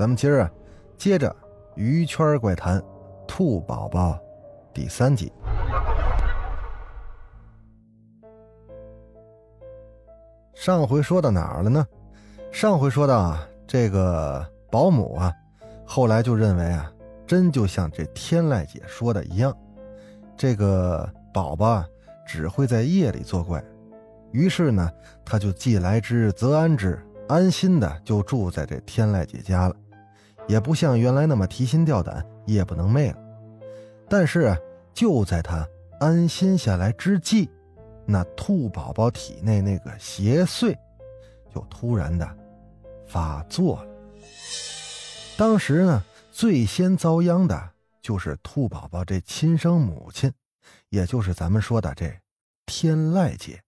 咱们今儿啊，接着鱼圈怪谈，兔宝宝第三集。上回说到哪儿了呢？上回说到啊，这个保姆啊，后来就认为啊，真就像这天籁姐说的一样，这个宝宝啊，只会在夜里作怪。于是呢，他就既来之则安之，安心的就住在这天籁姐家了，也不像原来那么提心吊胆、夜不能寐了。但是，就在他安心下来之际，那兔宝宝体内那个邪祟，就突然的发作了。当时呢，最先遭殃的就是兔宝宝这亲生母亲，也就是咱们说的这天籁姐。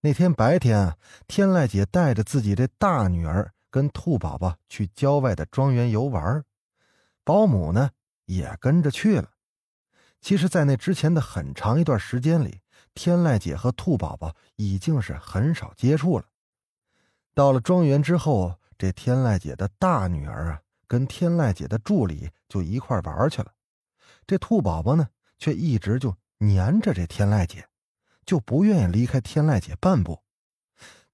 那天白天啊，天籁姐带着自己这大女儿跟兔宝宝去郊外的庄园游玩，保姆呢也跟着去了。其实，在那之前的很长一段时间里，天籁姐和兔宝宝已经是很少接触了。到了庄园之后，这天籁姐的大女儿啊，跟天籁姐的助理就一块玩去了。这兔宝宝呢，却一直就黏着这天籁姐。就不愿意离开天籁姐半步，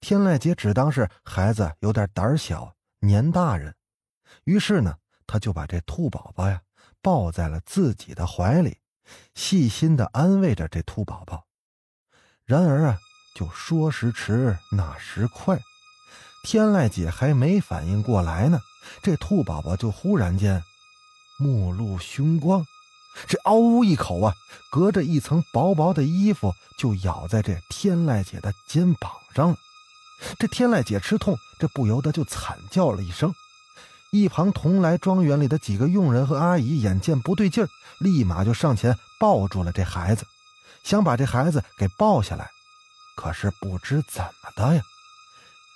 天籁姐只当是孩子有点胆小，黏大人，于是呢，她就把这兔宝宝呀抱在了自己的怀里，细心的安慰着这兔宝宝。然而啊，就说时迟，那时快，天籁姐还没反应过来呢，这兔宝宝就忽然间目露凶光。这嗷呜一口啊，隔着一层薄薄的衣服就咬在这天籁姐的肩膀上了。这天籁姐吃痛，这不由得就惨叫了一声。一旁同来庄园里的几个佣人和阿姨眼见不对劲儿，立马就上前抱住了这孩子，想把这孩子给抱下来。可是不知怎么的呀，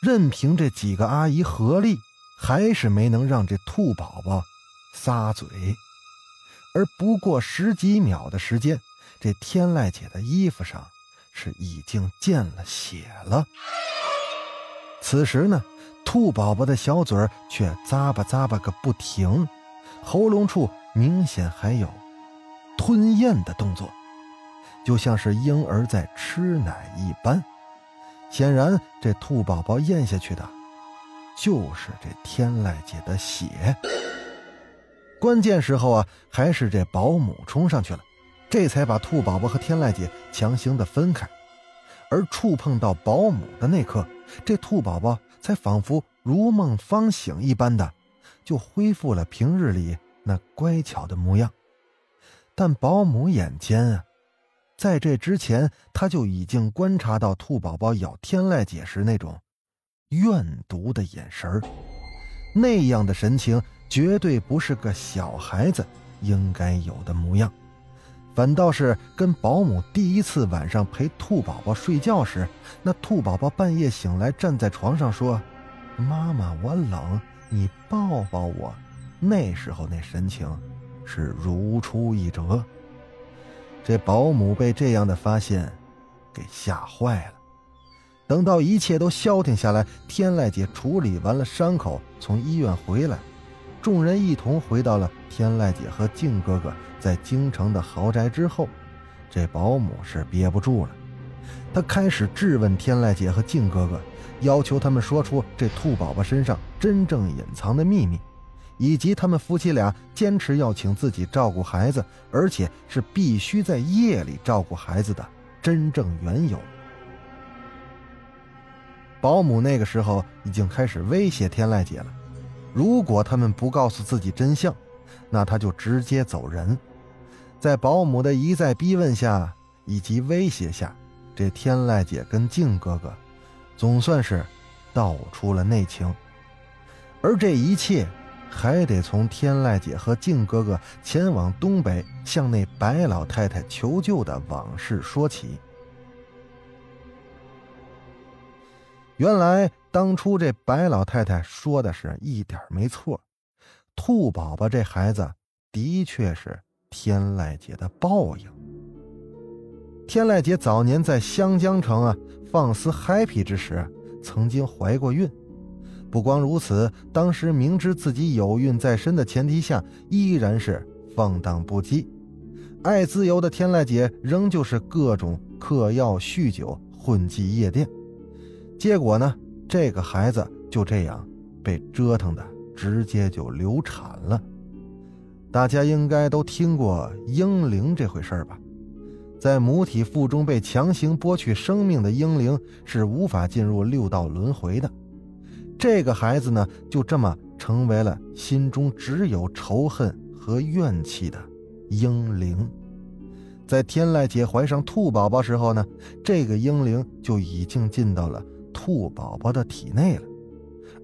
任凭这几个阿姨合力，还是没能让这兔宝宝撒嘴。而不过十几秒的时间，这天籁姐的衣服上是已经见了血了。此时呢，兔宝宝的小嘴却咂巴咂巴个不停，喉咙处明显还有吞咽的动作，就像是婴儿在吃奶一般。显然，这兔宝宝咽下去的，就是这天籁姐的血。关键时候啊，还是这保姆冲上去了，这才把兔宝宝和天籁姐强行的分开。而触碰到保姆的那刻，这兔宝宝才仿佛如梦方醒一般的，就恢复了平日里那乖巧的模样。但保姆眼尖啊，在这之前他就已经观察到兔宝宝咬天籁姐时那种怨毒的眼神那样的神情。绝对不是个小孩子应该有的模样，反倒是跟保姆第一次晚上陪兔宝宝睡觉时，那兔宝宝半夜醒来站在床上说：“妈妈，我冷，你抱抱我。”那时候那神情是如出一辙。这保姆被这样的发现给吓坏了。等到一切都消停下来，天籁姐处理完了伤口，从医院回来。众人一同回到了天籁姐和静哥哥在京城的豪宅之后，这保姆是憋不住了，他开始质问天籁姐和静哥哥，要求他们说出这兔宝宝身上真正隐藏的秘密，以及他们夫妻俩坚持要请自己照顾孩子，而且是必须在夜里照顾孩子的真正缘由。保姆那个时候已经开始威胁天籁姐了。如果他们不告诉自己真相，那他就直接走人。在保姆的一再逼问下以及威胁下，这天籁姐跟静哥哥总算是道出了内情。而这一切还得从天籁姐和静哥哥前往东北向那白老太太求救的往事说起。原来当初这白老太太说的是一点没错，兔宝宝这孩子的确是天籁姐的报应。天籁姐早年在湘江城啊放肆 happy 之时，曾经怀过孕。不光如此，当时明知自己有孕在身的前提下，依然是放荡不羁。爱自由的天籁姐仍旧是各种嗑药、酗酒、混迹夜店。结果呢，这个孩子就这样被折腾的直接就流产了。大家应该都听过婴灵这回事吧？在母体腹中被强行剥去生命的婴灵是无法进入六道轮回的。这个孩子呢，就这么成为了心中只有仇恨和怨气的婴灵。在天籁姐怀上兔宝宝时候呢，这个婴灵就已经进到了。兔宝宝的体内了，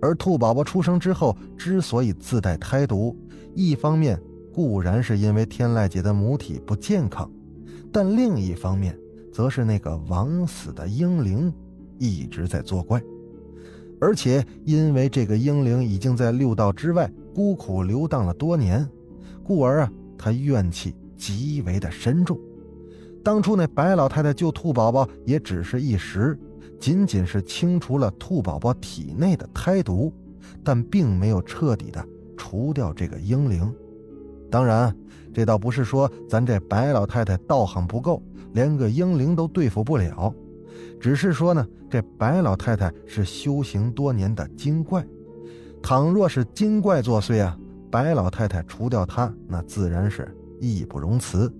而兔宝宝出生之后之所以自带胎毒，一方面固然是因为天籁姐的母体不健康，但另一方面则是那个枉死的婴灵一直在作怪，而且因为这个婴灵已经在六道之外孤苦流荡了多年，故而啊，他怨气极为的深重。当初那白老太太救兔宝宝也只是一时。仅仅是清除了兔宝宝体内的胎毒，但并没有彻底的除掉这个婴灵。当然，这倒不是说咱这白老太太道行不够，连个婴灵都对付不了，只是说呢，这白老太太是修行多年的精怪。倘若是精怪作祟啊，白老太太除掉她，那自然是义不容辞。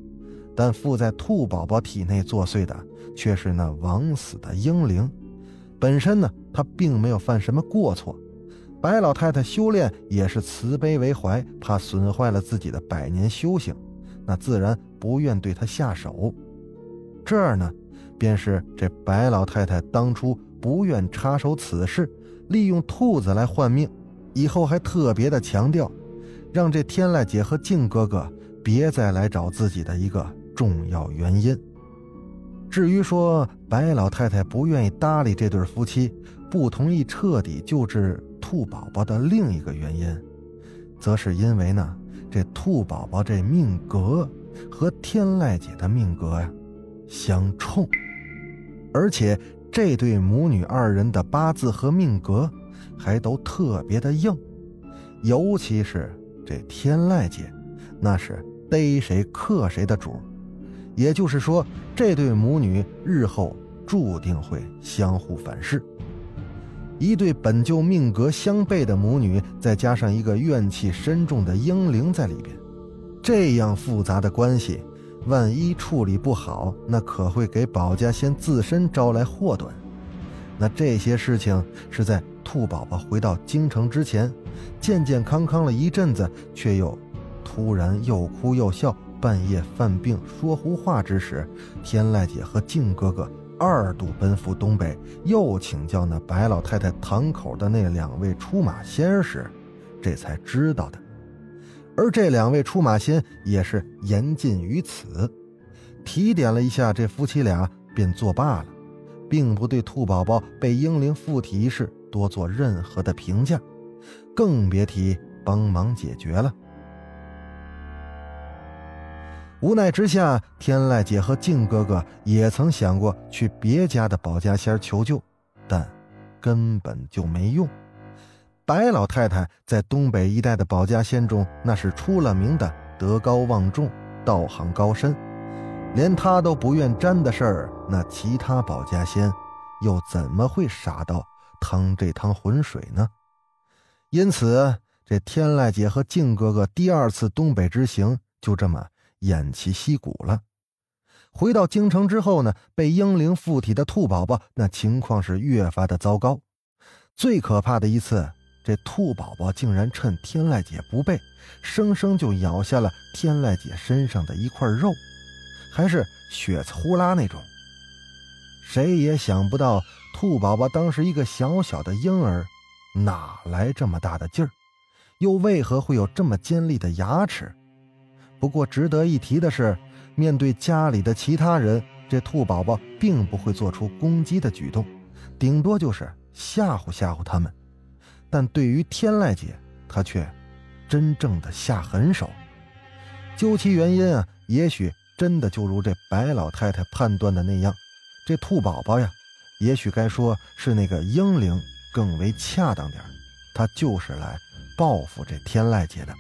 但附在兔宝宝体内作祟的。却是那枉死的婴灵，本身呢，他并没有犯什么过错。白老太太修炼也是慈悲为怀，怕损坏了自己的百年修行，那自然不愿对他下手。这儿呢，便是这白老太太当初不愿插手此事，利用兔子来换命，以后还特别的强调，让这天籁姐和静哥哥别再来找自己的一个重要原因。至于说白老太太不愿意搭理这对夫妻，不同意彻底救治兔宝宝的另一个原因，则是因为呢，这兔宝宝这命格和天籁姐的命格呀相冲，而且这对母女二人的八字和命格还都特别的硬，尤其是这天籁姐，那是逮谁克谁的主。也就是说，这对母女日后注定会相互反噬。一对本就命格相悖的母女，再加上一个怨气深重的婴灵在里边，这样复杂的关系，万一处理不好，那可会给保家仙自身招来祸端。那这些事情是在兔宝宝回到京城之前，健健康康了一阵子，却又突然又哭又笑。半夜犯病说胡话之时，天籁姐和静哥哥二度奔赴东北，又请教那白老太太堂口的那两位出马仙时，这才知道的。而这两位出马仙也是言尽于此，提点了一下这夫妻俩，便作罢了，并不对兔宝宝被婴灵附体一事多做任何的评价，更别提帮忙解决了。无奈之下，天籁姐和静哥哥也曾想过去别家的保家仙求救，但根本就没用。白老太太在东北一带的保家仙中，那是出了名的德高望重、道行高深，连她都不愿沾的事儿，那其他保家仙又怎么会傻到趟这趟浑水呢？因此，这天籁姐和静哥哥第二次东北之行就这么。偃旗息鼓了。回到京城之后呢，被婴灵附体的兔宝宝，那情况是越发的糟糕。最可怕的一次，这兔宝宝竟然趁天籁姐不备，生生就咬下了天籁姐身上的一块肉，还是血呼啦那种。谁也想不到，兔宝宝当时一个小小的婴儿，哪来这么大的劲儿？又为何会有这么尖利的牙齿？不过值得一提的是，面对家里的其他人，这兔宝宝并不会做出攻击的举动，顶多就是吓唬吓唬他们。但对于天籁姐，她却真正的下狠手。究其原因啊，也许真的就如这白老太太判断的那样，这兔宝宝呀，也许该说是那个婴灵更为恰当点他就是来报复这天籁姐的。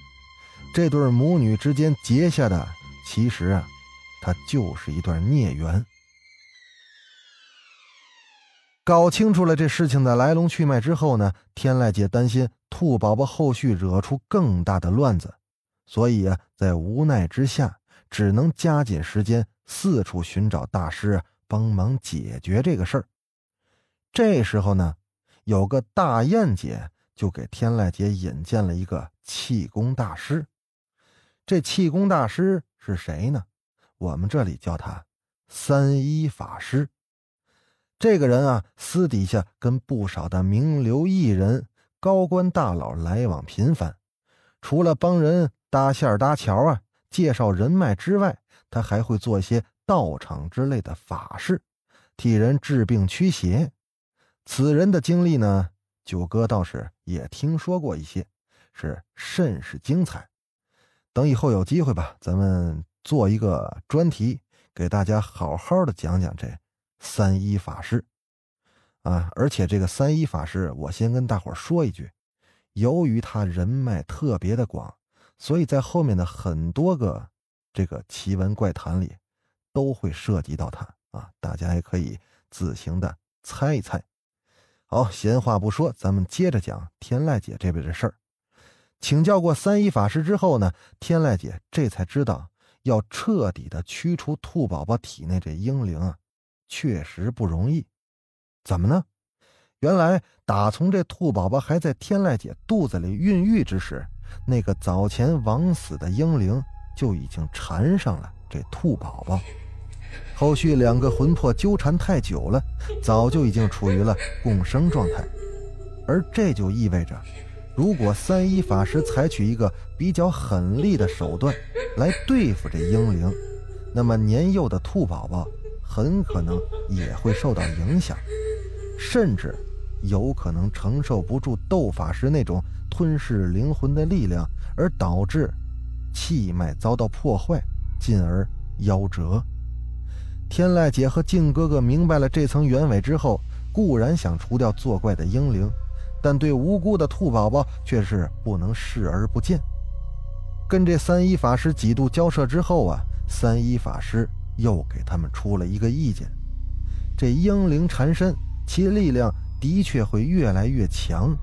这对母女之间结下的，其实啊，它就是一段孽缘。搞清楚了这事情的来龙去脉之后呢，天籁姐担心兔宝宝后续惹出更大的乱子。所以啊，在无奈之下，只能加紧时间，四处寻找大师帮忙解决这个事儿。这时候呢，有个大燕姐就给天籁姐引荐了一个气功大师。这气功大师是谁呢？我们这里叫他三一法师。这个人啊，私底下跟不少的名流艺人、高官大佬来往频繁，除了帮人。搭线搭桥啊，介绍人脉之外，他还会做一些道场之类的法事，替人治病驱邪。此人的经历呢，九哥倒是也听说过一些，是甚是精彩。等以后有机会吧，咱们做一个专题，给大家好好的讲讲这三一法师啊。而且这个三一法师，我先跟大伙说一句，由于他人脉特别的广。所以在后面的很多个这个奇闻怪谈里，都会涉及到他啊，大家也可以自行的猜一猜。好，闲话不说，咱们接着讲天籁姐这边的事儿。请教过三一法师之后呢，天籁姐这才知道，要彻底的驱除兔宝宝体内这婴灵啊，确实不容易。怎么呢？原来打从这兔宝宝还在天籁姐肚子里孕育之时。那个早前枉死的婴灵就已经缠上了这兔宝宝，后续两个魂魄纠缠太久了，早就已经处于了共生状态。而这就意味着，如果三一法师采取一个比较狠厉的手段来对付这婴灵，那么年幼的兔宝宝很可能也会受到影响，甚至有可能承受不住斗法师那种。吞噬灵魂的力量，而导致气脉遭到破坏，进而夭折。天籁姐和静哥哥明白了这层原委之后，固然想除掉作怪的婴灵，但对无辜的兔宝宝却是不能视而不见。跟这三一法师几度交涉之后啊，三一法师又给他们出了一个意见：这婴灵缠身，其力量的确会越来越强。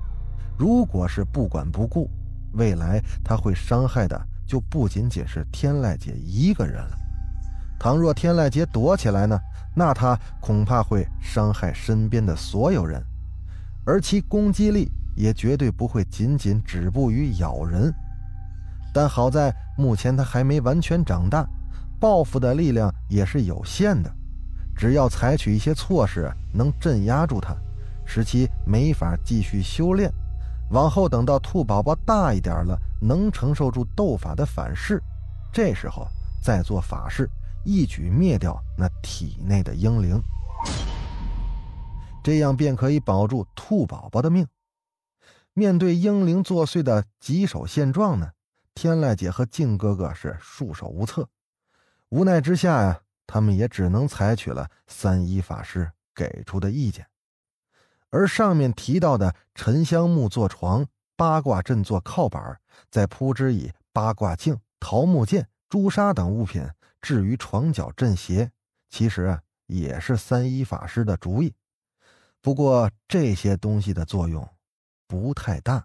如果是不管不顾，未来他会伤害的就不仅仅是天籁姐一个人了。倘若天籁姐躲起来呢，那他恐怕会伤害身边的所有人，而其攻击力也绝对不会仅仅止步于咬人。但好在目前它还没完全长大，报复的力量也是有限的。只要采取一些措施，能镇压住它，使其没法继续修炼。往后等到兔宝宝大一点了，能承受住斗法的反噬，这时候再做法事，一举灭掉那体内的婴灵，这样便可以保住兔宝宝的命。面对婴灵作祟的棘手现状呢，天籁姐和静哥哥是束手无策，无奈之下呀，他们也只能采取了三一法师给出的意见。而上面提到的沉香木做床、八卦阵做靠板，再铺之以八卦镜、桃木剑、朱砂等物品置于床角镇邪，其实啊也是三一法师的主意。不过这些东西的作用不太大，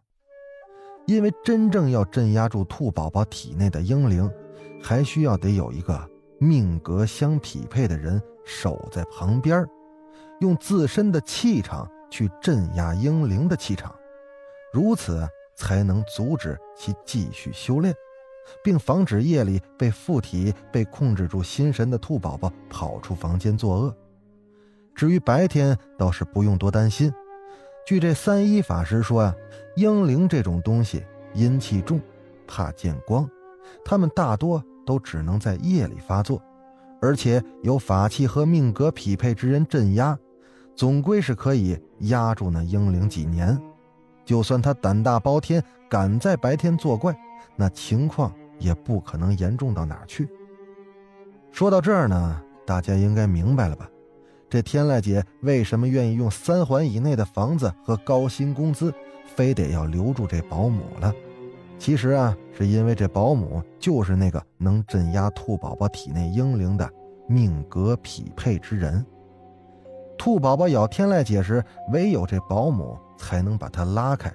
因为真正要镇压住兔宝宝体内的婴灵，还需要得有一个命格相匹配的人守在旁边，用自身的气场。去镇压婴灵的气场，如此才能阻止其继续修炼，并防止夜里被附体、被控制住心神的兔宝宝跑出房间作恶。至于白天，倒是不用多担心。据这三一法师说啊，婴灵这种东西阴气重，怕见光，他们大多都只能在夜里发作，而且有法器和命格匹配之人镇压，总归是可以压住那婴灵几年。就算他胆大包天，敢在白天作怪，那情况也不可能严重到哪去。说到这儿呢，大家应该明白了吧？这天籁姐为什么愿意用三环以内的房子和高薪工资，非得要留住这保姆了？其实啊，是因为这保姆就是那个能镇压兔宝宝体内婴灵的命格匹配之人。兔宝宝咬天籁姐时，唯有这保姆才能把它拉开。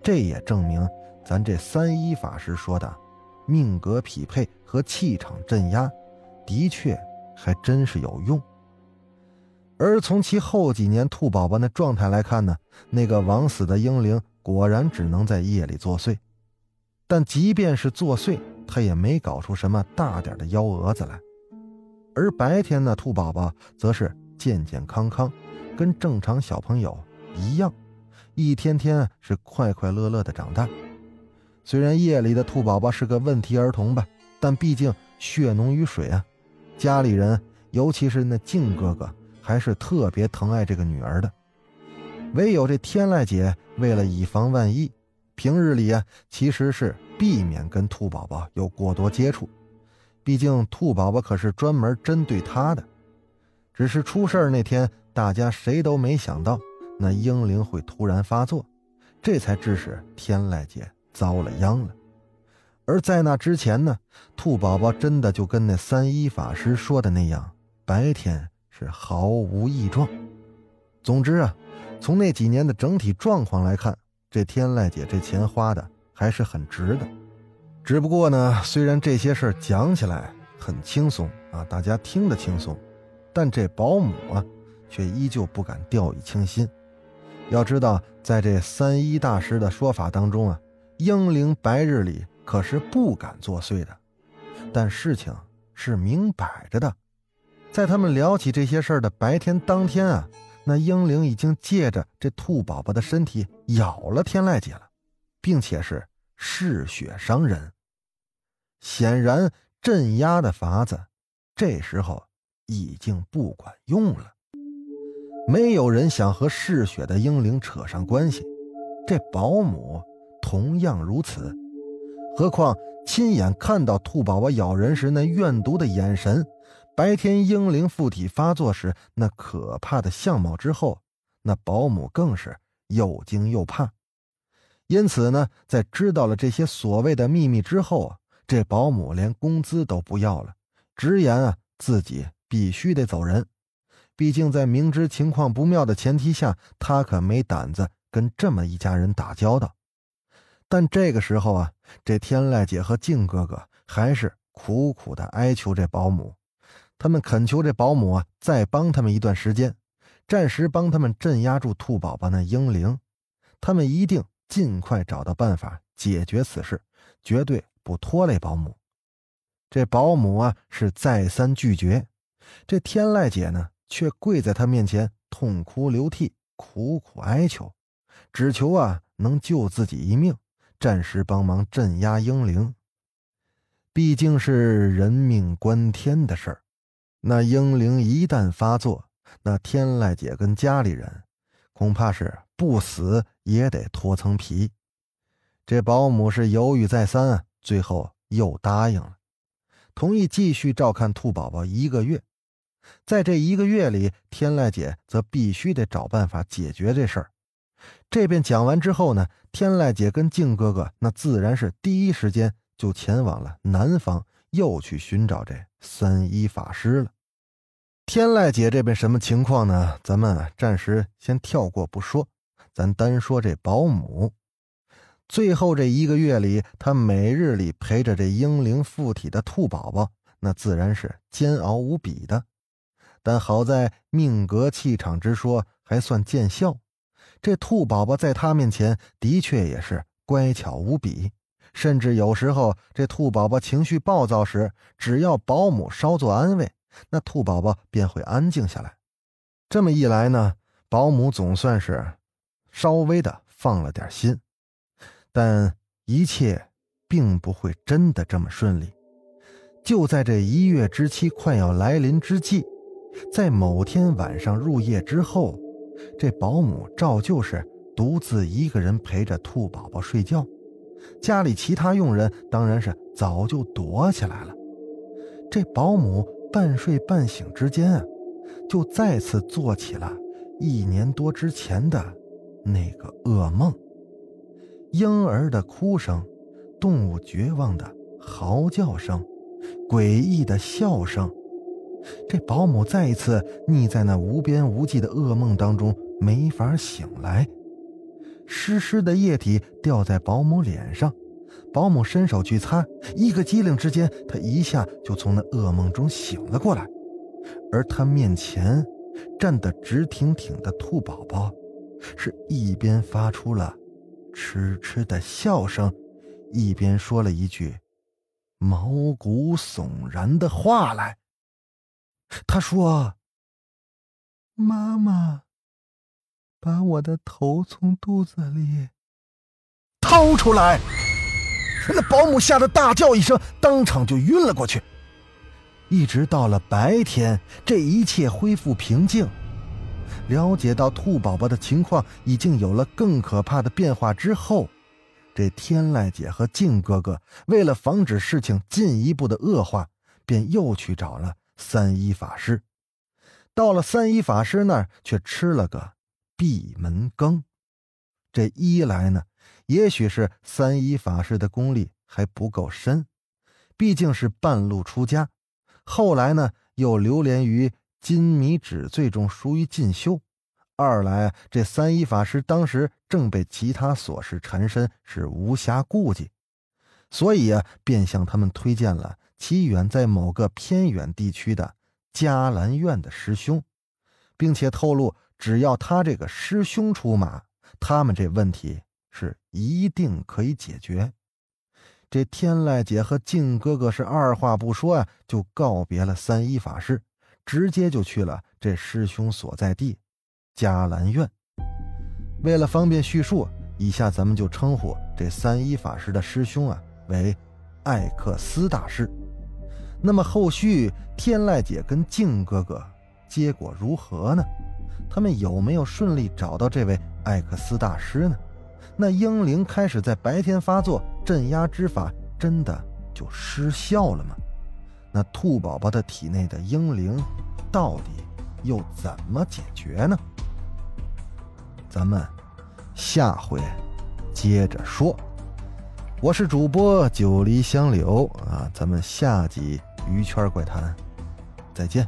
这也证明咱这三一法师说的命格匹配和气场镇压，的确还真是有用。而从其后几年兔宝宝那状态来看呢，那个枉死的婴灵果然只能在夜里作祟。但即便是作祟，他也没搞出什么大点的幺蛾子来。而白天呢，兔宝宝则是健健康康，跟正常小朋友一样，一天天是快快乐乐的长大。虽然夜里的兔宝宝是个问题儿童吧，但毕竟血浓于水啊，家里人尤其是那静哥哥。还是特别疼爱这个女儿的，唯有这天籁姐为了以防万一，平日里啊其实是避免跟兔宝宝有过多接触，毕竟兔宝宝可是专门针对她的。只是出事那天，大家谁都没想到那婴灵会突然发作，这才致使天籁姐遭了殃了。而在那之前呢，兔宝宝真的就跟那三一法师说的那样，白天。是毫无异状。总之啊，从那几年的整体状况来看，这天籁姐这钱花的还是很值的。只不过呢，虽然这些事讲起来很轻松啊，大家听得轻松，但这保姆啊，却依旧不敢掉以轻心。要知道，在这三一大师的说法当中啊，英灵白日里可是不敢作祟的。但事情是明摆着的。在他们聊起这些事儿的白天当天啊，那英灵已经借着这兔宝宝的身体咬了天籁姐了，并且是嗜血伤人。显然，镇压的法子这时候已经不管用了。没有人想和嗜血的英灵扯上关系，这保姆同样如此。何况亲眼看到兔宝宝咬人时那怨毒的眼神。白天婴灵附体发作时那可怕的相貌之后，那保姆更是又惊又怕。因此呢，在知道了这些所谓的秘密之后，这保姆连工资都不要了，直言啊自己必须得走人。毕竟在明知情况不妙的前提下，他可没胆子跟这么一家人打交道。但这个时候啊，这天籁姐和静哥哥还是苦苦的哀求这保姆。他们恳求这保姆啊，再帮他们一段时间，暂时帮他们镇压住兔宝宝那婴灵。他们一定尽快找到办法解决此事，绝对不拖累保姆。这保姆啊是再三拒绝，这天籁姐呢却跪在他面前痛哭流涕，苦苦哀求，只求啊能救自己一命，暂时帮忙镇压婴灵。毕竟是人命关天的事儿。那婴灵一旦发作，那天籁姐跟家里人恐怕是不死也得脱层皮。这保姆是犹豫再三，最后又答应了，同意继续照看兔宝宝一个月。在这一个月里，天籁姐则必须得找办法解决这事儿。这边讲完之后呢，天籁姐跟静哥哥那自然是第一时间就前往了南方，又去寻找这三一法师了。天籁姐这边什么情况呢？咱们暂时先跳过不说，咱单说这保姆。最后这一个月里，她每日里陪着这婴灵附体的兔宝宝，那自然是煎熬无比的。但好在命格气场之说还算见效，这兔宝宝在她面前的确也是乖巧无比。甚至有时候这兔宝宝情绪暴躁时，只要保姆稍作安慰。那兔宝宝便会安静下来，这么一来呢，保姆总算是稍微的放了点心。但一切并不会真的这么顺利。就在这一月之期快要来临之际，在某天晚上入夜之后，这保姆照旧是独自一个人陪着兔宝宝睡觉，家里其他佣人当然是早就躲起来了。这保姆半睡半醒之间啊，就再次做起了一年多之前的那个噩梦：婴儿的哭声，动物绝望的嚎叫声，诡异的笑声。这保姆再一次溺在那无边无际的噩梦当中，没法醒来。湿湿的液体掉在保姆脸上，保姆伸手去擦，一个机灵之间，她一下就从那噩梦中醒了过来。而她面前站得直挺挺的兔宝宝，是一边发出了痴痴的笑声，一边说了一句毛骨悚然的话来。他说：“妈妈，把我的头从肚子里掏出来。”那保姆吓得大叫一声，当场就晕了过去。一直到了白天，这一切恢复平静。了解到兔宝宝的情况已经有了更可怕的变化之后，这天籁姐和静哥哥为了防止事情进一步的恶化，便又去找了。三一法师到了三一法师那儿，却吃了个闭门羹。这一来呢，也许是三一法师的功力还不够深，毕竟是半路出家；后来呢，又流连于金米纸醉中，疏于进修；二来，这三一法师当时正被其他琐事缠身，是无暇顾及，所以啊，便向他们推荐了。其远在某个偏远地区的迦兰院的师兄，并且透露，只要他这个师兄出马，他们这问题一定可以解决。这天籁姐和静哥哥是二话不说啊，就告别了三一法师，直接就去了这师兄所在地迦兰院。为了方便叙述，以下咱们就称呼这三一法师的师兄啊为艾克斯大师。那么后续天籁姐跟静哥哥结果如何呢？他们有没有顺利找到这位艾克斯大师呢？那婴灵开始在白天发作，镇压之法真的就失效了吗？那兔宝宝的体内的婴灵到底又怎么解决呢？咱们下回接着说。我是主播九黎香柳啊，咱们下集。鱼圈怪谈，再见。